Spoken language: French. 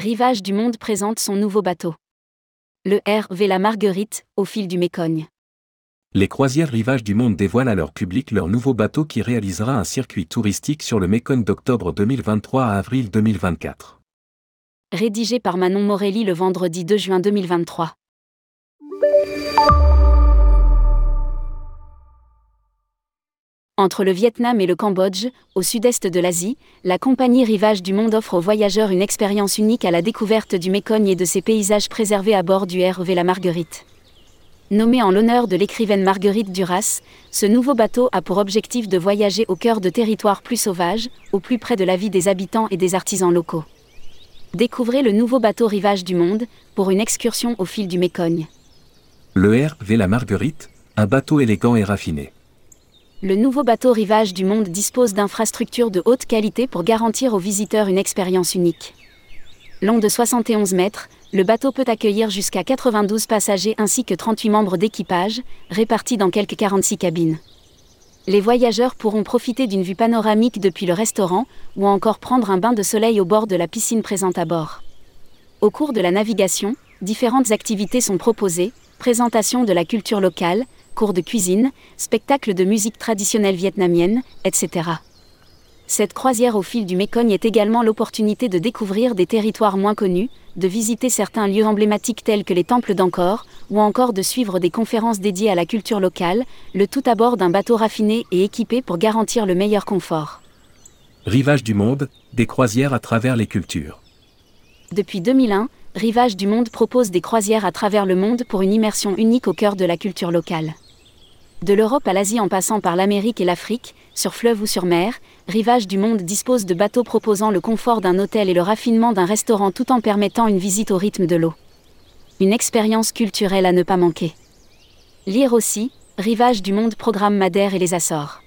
Rivage du Monde présente son nouveau bateau. Le RV La Marguerite, au fil du Mécogne. Les croisières Rivage du Monde dévoilent à leur public leur nouveau bateau qui réalisera un circuit touristique sur le Mécogne d'octobre 2023 à avril 2024. Rédigé par Manon Morelli le vendredi 2 juin 2023. Entre le Vietnam et le Cambodge, au sud-est de l'Asie, la compagnie Rivage du Monde offre aux voyageurs une expérience unique à la découverte du Mécogne et de ses paysages préservés à bord du RV La Marguerite. Nommé en l'honneur de l'écrivaine Marguerite Duras, ce nouveau bateau a pour objectif de voyager au cœur de territoires plus sauvages, au plus près de la vie des habitants et des artisans locaux. Découvrez le nouveau bateau Rivage du Monde pour une excursion au fil du Mécogne. Le RV La Marguerite, un bateau élégant et raffiné le nouveau bateau Rivage du Monde dispose d'infrastructures de haute qualité pour garantir aux visiteurs une expérience unique. Long de 71 mètres, le bateau peut accueillir jusqu'à 92 passagers ainsi que 38 membres d'équipage, répartis dans quelques 46 cabines. Les voyageurs pourront profiter d'une vue panoramique depuis le restaurant ou encore prendre un bain de soleil au bord de la piscine présente à bord. Au cours de la navigation, différentes activités sont proposées, présentation de la culture locale, cours de cuisine, spectacles de musique traditionnelle vietnamienne, etc. Cette croisière au fil du Mécogne est également l'opportunité de découvrir des territoires moins connus, de visiter certains lieux emblématiques tels que les temples d'Angkor, ou encore de suivre des conférences dédiées à la culture locale, le tout à bord d'un bateau raffiné et équipé pour garantir le meilleur confort. Rivage du monde, des croisières à travers les cultures. Depuis 2001, Rivage du monde propose des croisières à travers le monde pour une immersion unique au cœur de la culture locale. De l'Europe à l'Asie en passant par l'Amérique et l'Afrique, sur fleuve ou sur mer, Rivage du Monde dispose de bateaux proposant le confort d'un hôtel et le raffinement d'un restaurant tout en permettant une visite au rythme de l'eau. Une expérience culturelle à ne pas manquer. Lire aussi, Rivage du Monde programme Madère et les Açores.